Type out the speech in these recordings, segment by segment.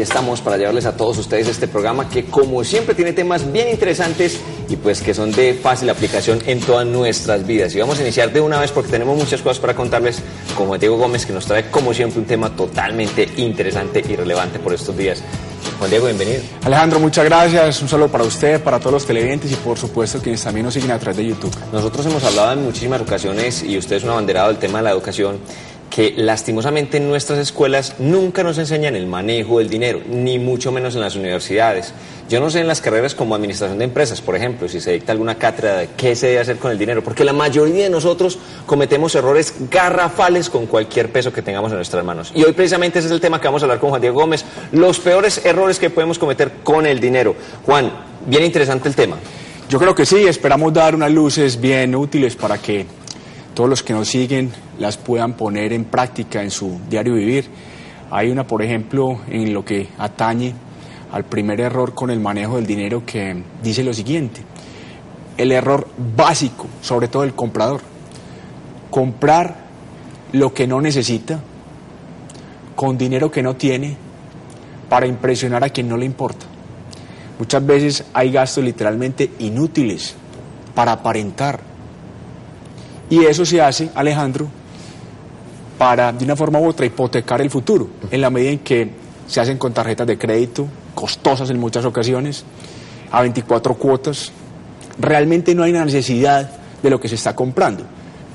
Aquí estamos para llevarles a todos ustedes este programa que como siempre tiene temas bien interesantes y pues que son de fácil aplicación en todas nuestras vidas. Y vamos a iniciar de una vez porque tenemos muchas cosas para contarles con Juan Diego Gómez que nos trae como siempre un tema totalmente interesante y relevante por estos días. Juan Diego, bienvenido. Alejandro, muchas gracias. Un saludo para usted, para todos los televidentes y por supuesto quienes también nos siguen a través de YouTube. Nosotros hemos hablado en muchísimas ocasiones y usted es un abanderado del tema de la educación que lastimosamente en nuestras escuelas nunca nos enseñan el manejo del dinero, ni mucho menos en las universidades. Yo no sé en las carreras como administración de empresas, por ejemplo, si se dicta alguna cátedra de qué se debe hacer con el dinero, porque la mayoría de nosotros cometemos errores garrafales con cualquier peso que tengamos en nuestras manos. Y hoy precisamente ese es el tema que vamos a hablar con Juan Diego Gómez, los peores errores que podemos cometer con el dinero. Juan, bien interesante el tema. Yo creo que sí, esperamos dar unas luces bien útiles para que todos los que nos siguen las puedan poner en práctica en su diario vivir. Hay una, por ejemplo, en lo que atañe al primer error con el manejo del dinero que dice lo siguiente. El error básico, sobre todo el comprador. Comprar lo que no necesita con dinero que no tiene para impresionar a quien no le importa. Muchas veces hay gastos literalmente inútiles para aparentar. Y eso se hace, Alejandro, para de una forma u otra hipotecar el futuro, en la medida en que se hacen con tarjetas de crédito, costosas en muchas ocasiones, a 24 cuotas. Realmente no hay una necesidad de lo que se está comprando.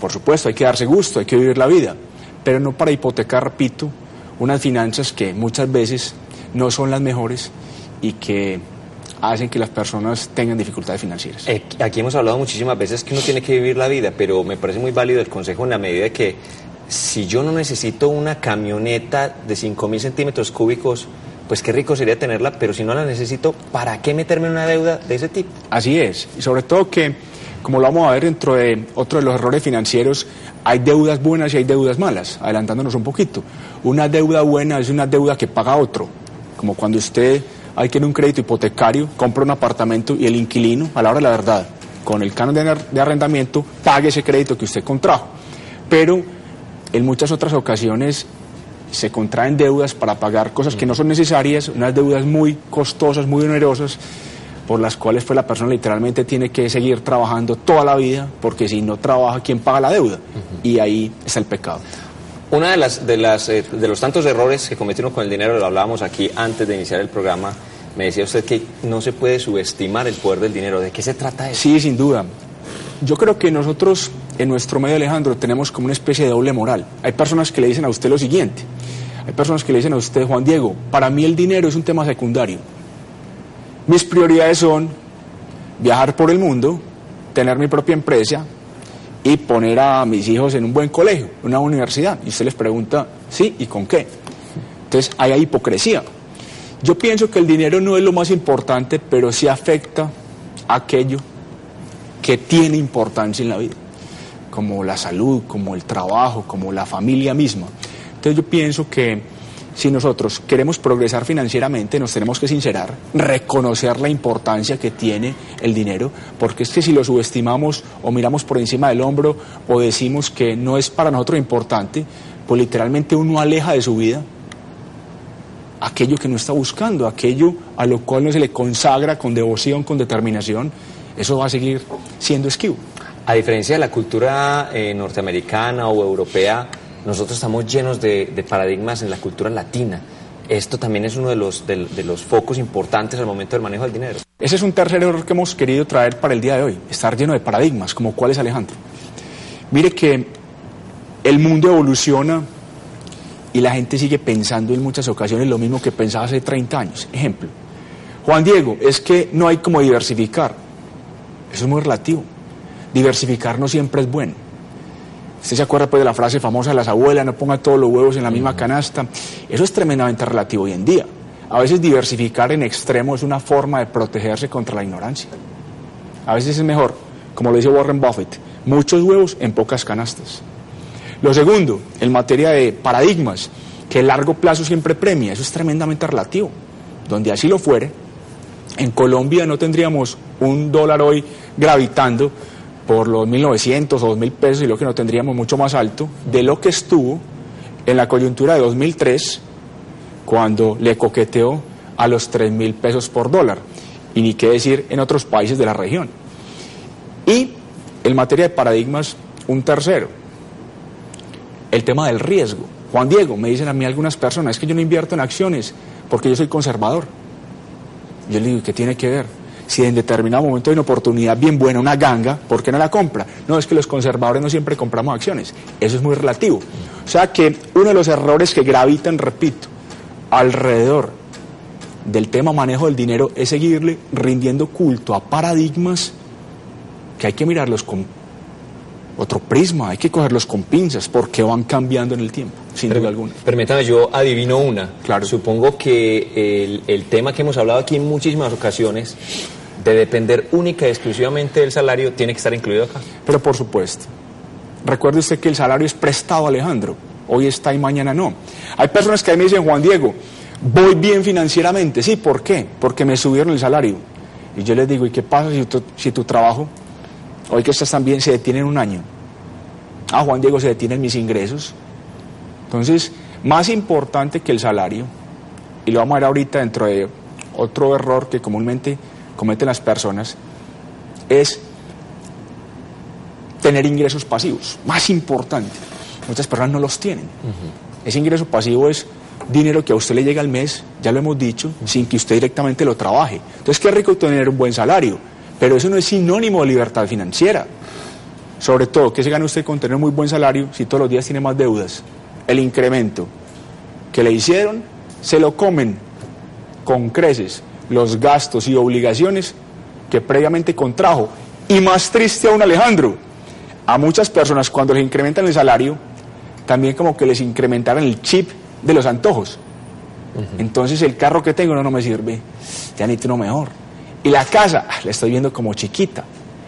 Por supuesto, hay que darse gusto, hay que vivir la vida, pero no para hipotecar, repito, unas finanzas que muchas veces no son las mejores y que hacen que las personas tengan dificultades financieras. Eh, aquí hemos hablado muchísimas veces que uno tiene que vivir la vida, pero me parece muy válido el consejo en la medida que si yo no necesito una camioneta de 5.000 centímetros cúbicos, pues qué rico sería tenerla, pero si no la necesito, ¿para qué meterme en una deuda de ese tipo? Así es, y sobre todo que, como lo vamos a ver dentro de otro de los errores financieros, hay deudas buenas y hay deudas malas, adelantándonos un poquito. Una deuda buena es una deuda que paga otro, como cuando usted en un crédito hipotecario, compra un apartamento y el inquilino, a la hora de la verdad, con el canon de arrendamiento, pague ese crédito que usted contrajo. Pero en muchas otras ocasiones se contraen deudas para pagar cosas que no son necesarias, unas deudas muy costosas, muy onerosas, por las cuales pues, la persona literalmente tiene que seguir trabajando toda la vida, porque si no trabaja, ¿quién paga la deuda? Y ahí está el pecado. Una de las, de las eh, de los tantos errores que cometieron con el dinero, lo hablábamos aquí antes de iniciar el programa, me decía usted que no se puede subestimar el poder del dinero. ¿De qué se trata eso? Sí, sin duda. Yo creo que nosotros en nuestro medio, Alejandro, tenemos como una especie de doble moral. Hay personas que le dicen a usted lo siguiente. Hay personas que le dicen a usted, Juan Diego, para mí el dinero es un tema secundario. Mis prioridades son viajar por el mundo, tener mi propia empresa y poner a mis hijos en un buen colegio, una universidad. Y usted les pregunta, sí, ¿y con qué? Entonces, hay hipocresía. Yo pienso que el dinero no es lo más importante, pero sí afecta aquello que tiene importancia en la vida, como la salud, como el trabajo, como la familia misma. Entonces yo pienso que si nosotros queremos progresar financieramente, nos tenemos que sincerar, reconocer la importancia que tiene el dinero, porque es que si lo subestimamos o miramos por encima del hombro o decimos que no es para nosotros importante, pues literalmente uno aleja de su vida aquello que no está buscando, aquello a lo cual no se le consagra con devoción, con determinación, eso va a seguir siendo esquivo. A diferencia de la cultura eh, norteamericana o europea, nosotros estamos llenos de, paradigmas en la cultura latina. Esto también es uno de los, de, los focos importantes al momento del manejo del dinero. Ese es un tercer error que hemos querido traer para el día de hoy, estar lleno de paradigmas, como cuál es Alejandro. Mire que el mundo evoluciona y la gente sigue pensando en muchas ocasiones lo mismo que pensaba hace 30 años. Ejemplo, Juan Diego, es que no hay como diversificar. Eso es muy relativo. Diversificar no siempre es bueno. Usted se acuerda pues de la frase famosa de las abuelas, no ponga todos los huevos en la misma canasta. Eso es tremendamente relativo hoy en día. A veces diversificar en extremo es una forma de protegerse contra la ignorancia. A veces es mejor, como lo dice Warren Buffett, muchos huevos en pocas canastas. Lo segundo, en materia de paradigmas, que el largo plazo siempre premia, eso es tremendamente relativo. Donde así lo fuere, en Colombia no tendríamos un dólar hoy gravitando por los 1.900 o 2.000 pesos y lo que no tendríamos mucho más alto de lo que estuvo en la coyuntura de 2003 cuando le coqueteó a los 3.000 pesos por dólar y ni qué decir en otros países de la región. Y en materia de paradigmas, un tercero, el tema del riesgo. Juan Diego, me dicen a mí algunas personas, es que yo no invierto en acciones porque yo soy conservador. Yo le digo, ¿qué tiene que ver? Si en determinado momento hay una oportunidad bien buena, una ganga, ¿por qué no la compra? No, es que los conservadores no siempre compramos acciones. Eso es muy relativo. O sea que uno de los errores que gravitan, repito, alrededor del tema manejo del dinero es seguirle rindiendo culto a paradigmas que hay que mirarlos con otro prisma, hay que cogerlos con pinzas porque van cambiando en el tiempo, sin duda alguna. Permítame, yo adivino una. Claro. Supongo que el, el tema que hemos hablado aquí en muchísimas ocasiones, de depender única y exclusivamente del salario, tiene que estar incluido acá. Pero por supuesto, recuerde usted que el salario es prestado, Alejandro. Hoy está y mañana no. Hay personas que a mí me dicen, Juan Diego, voy bien financieramente. Sí, ¿por qué? Porque me subieron el salario. Y yo les digo, ¿y qué pasa si tu, si tu trabajo, hoy que estás tan bien, se detiene en un año? Ah, Juan Diego, se detienen mis ingresos. Entonces, más importante que el salario, y lo vamos a ver ahorita dentro de otro error que comúnmente cometen las personas, es tener ingresos pasivos. Más importante. Muchas personas no los tienen. Ese ingreso pasivo es dinero que a usted le llega al mes, ya lo hemos dicho, sin que usted directamente lo trabaje. Entonces, qué rico tener un buen salario, pero eso no es sinónimo de libertad financiera. Sobre todo, ¿qué se gana usted con tener un muy buen salario si todos los días tiene más deudas? El incremento que le hicieron, se lo comen con creces los gastos y obligaciones que previamente contrajo. Y más triste aún, Alejandro, a muchas personas cuando les incrementan el salario, también como que les incrementaran el chip de los antojos. Entonces el carro que tengo no, no me sirve, ya necesito uno mejor. Y la casa, ah, la estoy viendo como chiquita.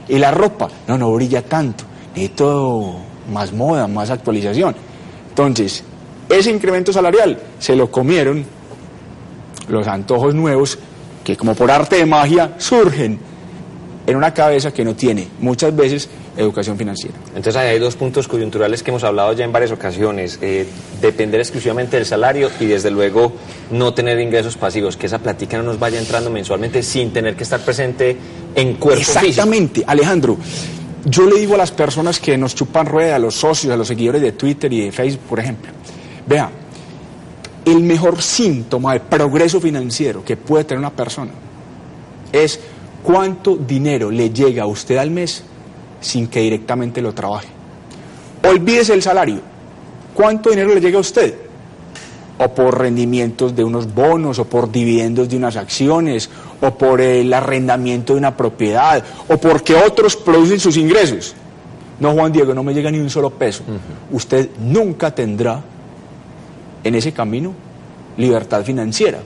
Y la ropa, no, no brilla tanto, necesito más moda, más actualización. Entonces, ese incremento salarial se lo comieron los antojos nuevos que como por arte de magia surgen en una cabeza que no tiene muchas veces educación financiera. Entonces hay dos puntos coyunturales que hemos hablado ya en varias ocasiones. Eh, depender exclusivamente del salario y desde luego no tener ingresos pasivos, que esa plática no nos vaya entrando mensualmente sin tener que estar presente en cuerpo físico. Exactamente, Alejandro. Yo le digo a las personas que nos chupan rueda, a los socios, a los seguidores de Twitter y de Facebook, por ejemplo, vea, el mejor síntoma de progreso financiero que puede tener una persona es cuánto dinero le llega a usted al mes sin que directamente lo trabaje. Olvídese el salario. ¿Cuánto dinero le llega a usted? O por rendimientos de unos bonos, o por dividendos de unas acciones, o por el arrendamiento de una propiedad, o porque otros producen sus ingresos. No, Juan Diego, no me llega ni un solo peso. Usted nunca tendrá en ese camino libertad financiera,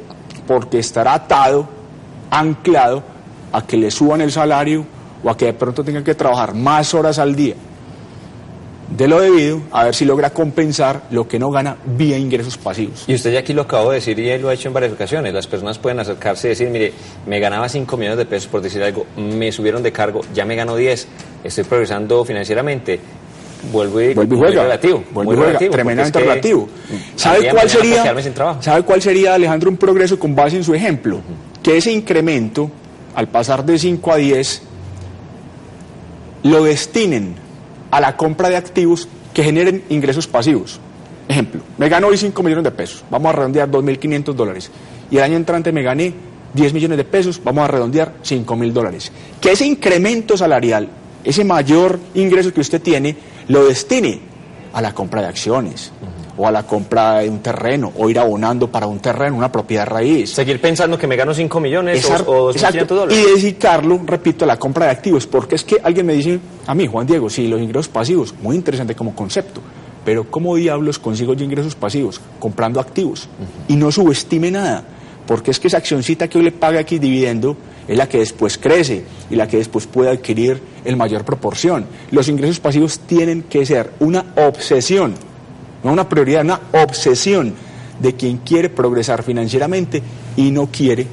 porque estará atado, anclado a que le suban el salario o a que de pronto tenga que trabajar más horas al día de lo debido, a ver si logra compensar lo que no gana vía ingresos pasivos. Y usted ya aquí lo acabo de decir y lo ha hecho en varias ocasiones. Las personas pueden acercarse y decir, mire, me ganaba 5 millones de pesos por decir algo, me subieron de cargo, ya me gano 10, estoy progresando financieramente. Vuelvo y, Vuelve y juega, relativo, vuelve juega, relativo, tremendamente es que relativo. el ¿Sabe cuál sería. ¿Sabe cuál sería, Alejandro, un progreso con base en su ejemplo? Que ese incremento, al pasar de 5 a 10, lo destinen a la compra de activos que generen ingresos pasivos. Ejemplo, me gano hoy 5 millones de pesos, vamos a redondear 2.500 dólares. Y el año entrante me gané 10 millones de pesos, vamos a redondear 5.000 dólares. Que ese incremento salarial, ese mayor ingreso que usted tiene, lo destine a la compra de acciones, o a la compra de un terreno, o ir abonando para un terreno, una propiedad raíz. Seguir pensando que me gano 5 millones o, o 2.500 exacto, dólares. Y dedicarlo, repito, a la compra de activos, porque es que alguien me dice, a mí, Juan Diego, sí, los ingresos pasivos, muy interesante como concepto, pero ¿cómo diablos consigo yo ingresos pasivos? Comprando activos. Y no subestime nada, porque es que esa accioncita que hoy le paga aquí dividendo es la que después crece y la que después puede adquirir el mayor proporción. Los ingresos pasivos tienen que ser una obsesión, no una prioridad, una obsesión de quien quiere progresar financieramente y no quiere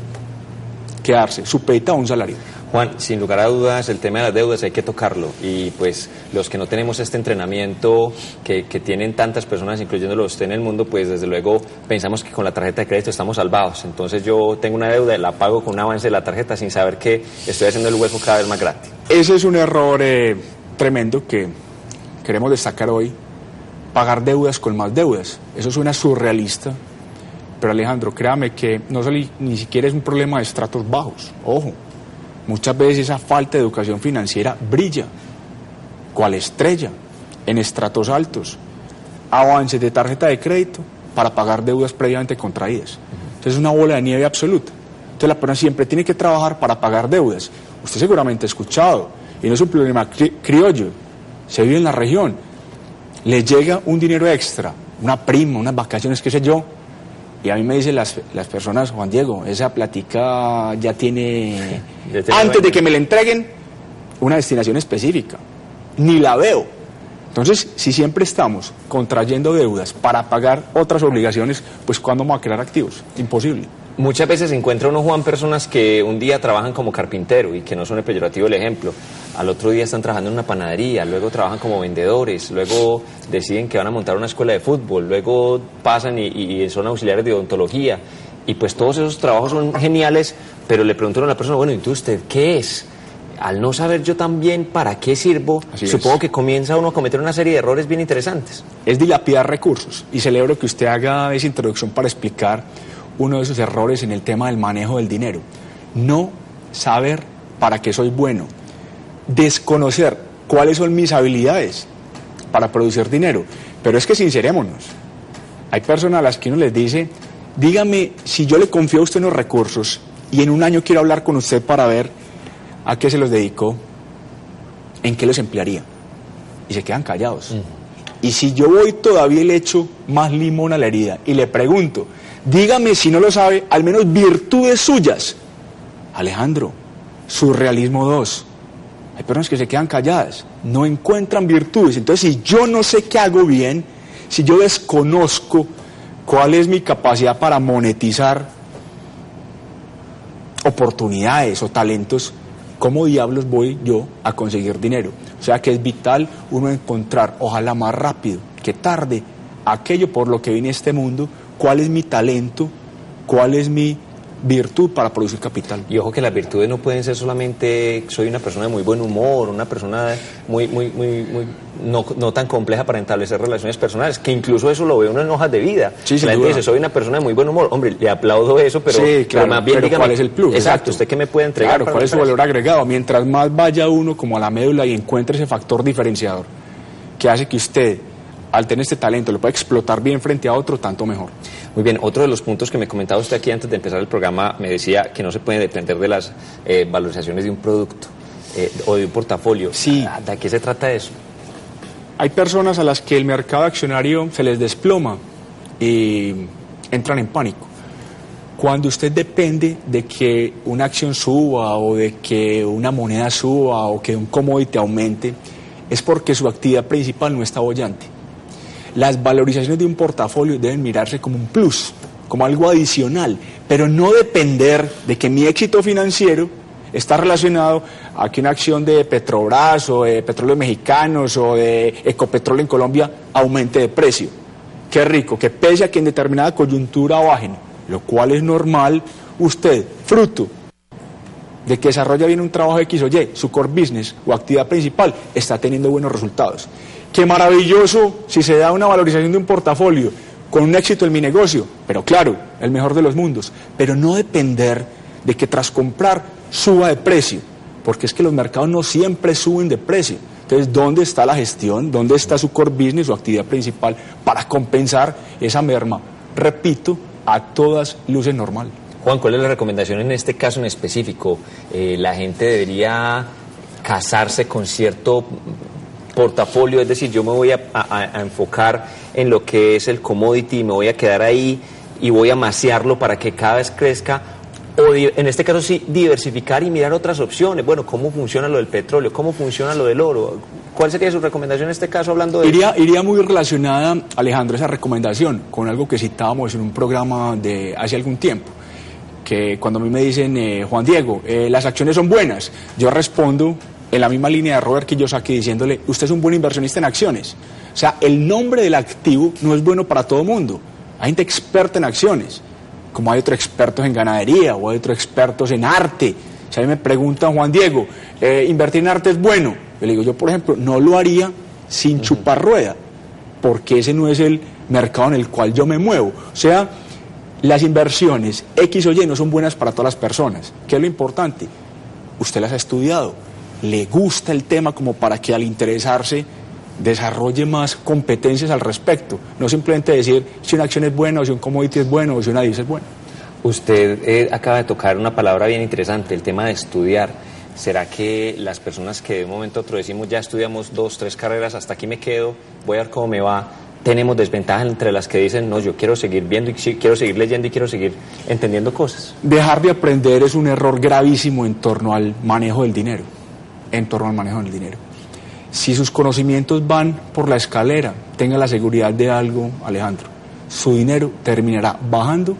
quedarse supeditado a un salario. Juan, sin lugar a dudas, el tema de las deudas hay que tocarlo. Y pues los que no tenemos este entrenamiento que, tienen tantas personas, incluyéndolo usted en el mundo, pues desde luego pensamos que con la tarjeta de crédito estamos salvados. Entonces yo tengo una deuda, la pago con un avance de la tarjeta sin saber que estoy haciendo el hueco cada vez más grande. Ese es un error eh, tremendo que queremos destacar hoy. Pagar deudas con más deudas. Eso suena surrealista. Pero Alejandro, créame que no ni siquiera es un problema de estratos bajos. Ojo, muchas veces esa falta de educación financiera brilla. cual estrella en estratos altos. Avances de tarjeta de crédito para pagar deudas previamente contraídas. Entonces es una bola de nieve absoluta. Entonces la persona siempre tiene que trabajar para pagar deudas. Usted seguramente ha escuchado, y no es un problema cri- criollo, se vive en la región, le llega un dinero extra, una prima, unas vacaciones, qué sé yo, y a mí me dicen las, las personas, Juan Diego, esa platica ya tiene, Ya tiene antes de que me la entreguen, una destinación específica. Ni la veo. Entonces, si siempre estamos contrayendo deudas para pagar otras obligaciones, pues ¿cuándo vamos a crear activos? Imposible. Muchas veces encuentra uno, Juan, personas que un día trabajan como carpintero y que no son el peyorativo el ejemplo. Al otro día están trabajando en una panadería, luego trabajan como vendedores, luego deciden que van a montar una escuela de fútbol, luego pasan y, y son auxiliares de odontología. Y pues todos esos trabajos son geniales, pero le preguntaron a la persona, bueno, ¿y tú usted qué es? Al no saber yo también para qué sirvo, Así es. supongo que comienza uno a cometer una serie de errores bien interesantes. es dilapidar recursos. Y celebro que usted haga esa introducción para explicar uno de esos errores en el tema del manejo del dinero. No saber para qué soy bueno. Desconocer cuáles son mis habilidades para producir dinero. Pero es que sincerémonos. Hay personas a las que uno les dice, dígame si yo le confío a usted unos recursos y en un año quiero hablar con usted para ver a qué se los dedicó, en qué los emplearía. Y se quedan callados. Y si yo voy todavía y le echo más limón a la herida y le pregunto, dígame si no lo sabe, al menos virtudes suyas. Alejandro, surrealismo 2. Hay personas que se quedan calladas, no encuentran virtudes. Entonces, si yo no sé qué hago bien, si yo desconozco cuál es mi capacidad para monetizar oportunidades o talentos, ¿cómo diablos voy yo a conseguir dinero? O sea que es vital uno encontrar, ojalá más rápido que tarde, aquello por lo que vine a este mundo, cuál es mi talento, cuál es mi virtud para producir capital. Y ojo que las virtudes no pueden ser solamente soy una persona de muy buen humor, una persona muy, muy, muy, muy no, no tan compleja para establecer relaciones personales, que incluso eso lo ve uno en hojas de vida. Sí, la gente dice, soy una persona de muy buen humor. Hombre, le aplaudo eso, pero, sí, pero claro, más bien pero dígame, ¿cuál es el plus? Exacto, ¿usted qué me puede entregar? Claro, ¿cuál es su valor agregado? Mientras más vaya uno como a la médula y encuentre ese factor diferenciador que hace que usted, al tener este talento, lo pueda explotar bien frente a otro, tanto mejor. Muy bien, otro de los puntos que me comentaba usted aquí antes de empezar el programa, me decía que no se puede depender de las eh, valorizaciones de un producto eh, o de un portafolio. Sí. Ah, ¿De qué se trata eso? Hay personas a las que el mercado accionario se les desploma y entran en pánico. Cuando usted depende de que una acción suba o de que una moneda suba o que un commodity aumente, es porque su actividad principal no está bollante. Las valorizaciones de un portafolio deben mirarse como un plus, como algo adicional, pero no depender de que mi éxito financiero está relacionado a que una acción de Petrobras o de Petróleos Mexicanos o de Ecopetrol en Colombia aumente de precio. Qué rico, que pese a que en determinada coyuntura bajen, lo cual es normal, usted, fruto de que desarrolla bien un trabajo X o Y, su core business o actividad principal, está teniendo buenos resultados. Qué maravilloso si se da una valorización de un portafolio con un éxito en mi negocio, pero claro, el mejor de los mundos, pero no depender de que tras comprar suba de precio, porque es que los mercados no siempre suben de precio. Entonces, ¿dónde está la gestión? ¿Dónde está su core business, su actividad principal para compensar esa merma? Repito, a todas luces normal. Juan, ¿cuál es la recomendación en este caso en específico? Eh, ¿La gente debería casarse con cierto portafolio? Es decir, yo me voy a, enfocar en lo que es el commodity, me voy a quedar ahí y voy a maciarlo para que cada vez crezca. O en este caso sí, diversificar y mirar otras opciones. Bueno, ¿cómo funciona lo del petróleo? ¿Cómo funciona lo del oro? ¿Cuál sería su recomendación en este caso hablando de... Iría, iría muy relacionada, Alejandro, esa recomendación con algo que citábamos en un programa de hace algún tiempo. Que cuando a mí me dicen, eh, Juan Diego, eh, las acciones son buenas, yo respondo en la misma línea de Robert Kiyosaki diciéndole, usted es un buen inversionista en acciones. O sea, el nombre del activo no es bueno para todo mundo. Hay gente experta en acciones, como hay otros expertos en ganadería o hay otros expertos en arte. Si a mí me preguntan, Juan Diego, eh, ¿invertir en arte es bueno? Yo le digo, yo por ejemplo, no lo haría sin chupar rueda, porque ese no es el mercado en el cual yo me muevo. O sea, las inversiones X o Y no son buenas para todas las personas. ¿Qué es lo importante? Usted las ha estudiado, le gusta el tema como para que al interesarse desarrolle más competencias al respecto. No simplemente decir si una acción es buena o si un commodity es bueno o si una divisa es buena. Usted eh, acaba de tocar una palabra bien interesante, el tema de estudiar. ¿Será que las personas que de un momento a otro decimos ya estudiamos dos, tres carreras, hasta aquí me quedo, voy a ver cómo me va, tenemos desventajas entre las que dicen no, yo quiero seguir viendo y quiero seguir leyendo y quiero seguir entendiendo cosas? Dejar de aprender es un error gravísimo en torno al manejo del dinero. En torno al manejo del dinero. Si sus conocimientos van por la escalera, tenga la seguridad de algo, Alejandro. Su dinero terminará bajando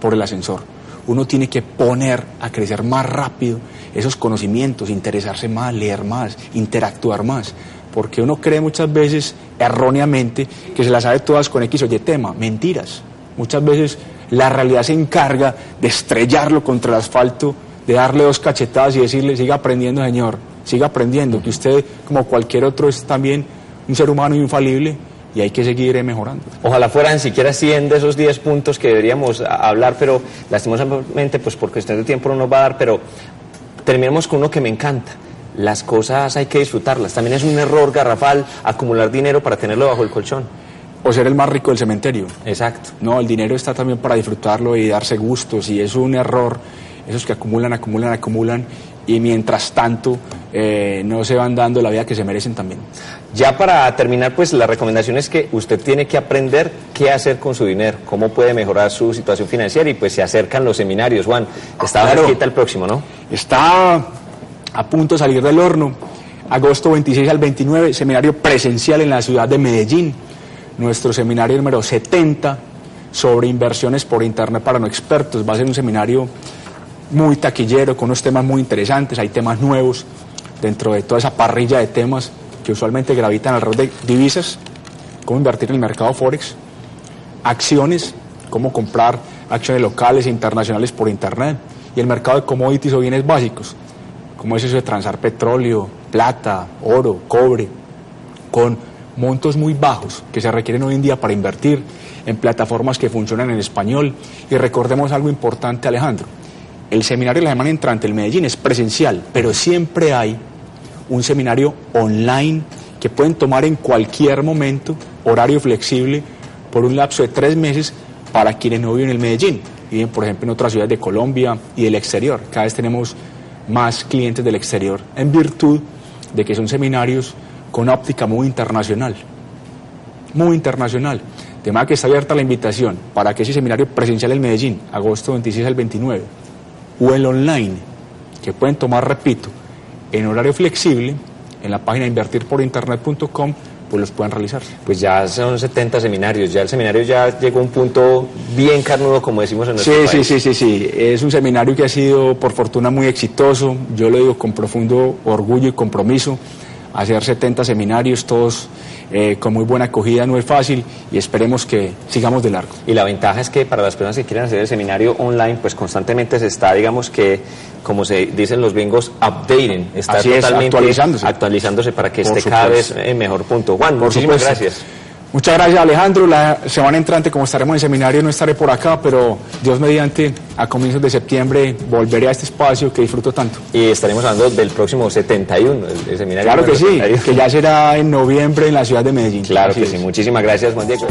por el ascensor. Uno tiene que poner a crecer más rápido esos conocimientos, interesarse más, leer más, interactuar más. Porque uno cree muchas veces erróneamente que se las sabe todas con X o Y tema. Mentiras. Muchas veces la realidad se encarga de estrellarlo contra el asfalto, de darle dos cachetadas y decirle, siga aprendiendo, señor, siga aprendiendo, que usted, como cualquier otro, es también un ser humano infalible y hay que seguir eh, mejorando. Ojalá fueran siquiera 100 de esos 10 puntos que deberíamos a- hablar, pero lastimosamente, pues por cuestión de tiempo no nos va a dar, pero terminemos con uno que me encanta. Las cosas hay que disfrutarlas. También es un error garrafal acumular dinero para tenerlo bajo el colchón. O ser el más rico del cementerio. Exacto. No, el dinero está también para disfrutarlo y darse gustos y es un error. Esos que acumulan, acumulan, acumulan y mientras tanto eh, no se van dando la vida que se merecen también. Ya para terminar, pues la recomendación es que usted tiene que aprender qué hacer con su dinero, cómo puede mejorar su situación financiera y pues se acercan los seminarios, Juan. Está Claro. cerquita el próximo, ¿no? Está a punto de salir del horno. Agosto 26 al 29, seminario presencial en la ciudad de Medellín. Nuestro seminario número 70 sobre inversiones por Internet para no expertos. Va a ser un seminario muy taquillero, con unos temas muy interesantes. Hay temas nuevos dentro de toda esa parrilla de temas que usualmente gravitan alrededor de divisas, cómo invertir en el mercado Forex, acciones, cómo comprar acciones locales e internacionales por Internet y el mercado de commodities o bienes básicos, como es eso de transar petróleo, plata, oro, cobre, con montos muy bajos que se requieren hoy en día para invertir en plataformas que funcionan en español. Y recordemos algo importante, Alejandro. El seminario de la semana entrante, el Medellín, es presencial, pero siempre hay un seminario online que pueden tomar en cualquier momento, horario flexible, por un lapso de tres meses para quienes no viven en el Medellín. Viven, por ejemplo, en otras ciudades de Colombia y del exterior. Cada vez tenemos más clientes del exterior en virtud de que son seminarios con óptica muy internacional. Muy internacional. De manera que está abierta la invitación para que ese seminario presencial en Medellín, agosto 26 al 29, o el online, que pueden tomar, repito, en horario flexible, en la página invertirporinternet.com, pues los pueden realizar. Pues ya son 70 seminarios, ya el seminario ya llegó a un punto bien carnudo, como decimos en Sí, nuestro sí, país. sí, sí, sí. Es un seminario que ha sido, por fortuna, muy exitoso. Yo lo digo con profundo orgullo y compromiso. Hacer 70 seminarios, todos eh, con muy buena acogida, no es fácil y esperemos que sigamos de largo. Y la ventaja es que para las personas que quieren hacer el seminario online, pues constantemente se está, digamos que, como se dicen los bingos, updating. Está Así es, totalmente actualizándose. actualizándose para que Por esté cada vez en mejor punto. Juan, Por muchísimas supuesto. gracias. Muchas gracias Alejandro. La semana entrante, como estaremos en seminario, no estaré por acá, pero Dios mediante, a comienzos de septiembre volveré a este espacio que disfruto tanto. Y estaremos hablando del próximo 71, el, el seminario. Claro que sí, 71. que ya será en noviembre en la ciudad de Medellín. Claro Así que es. sí. Muchísimas gracias, Juan Diego.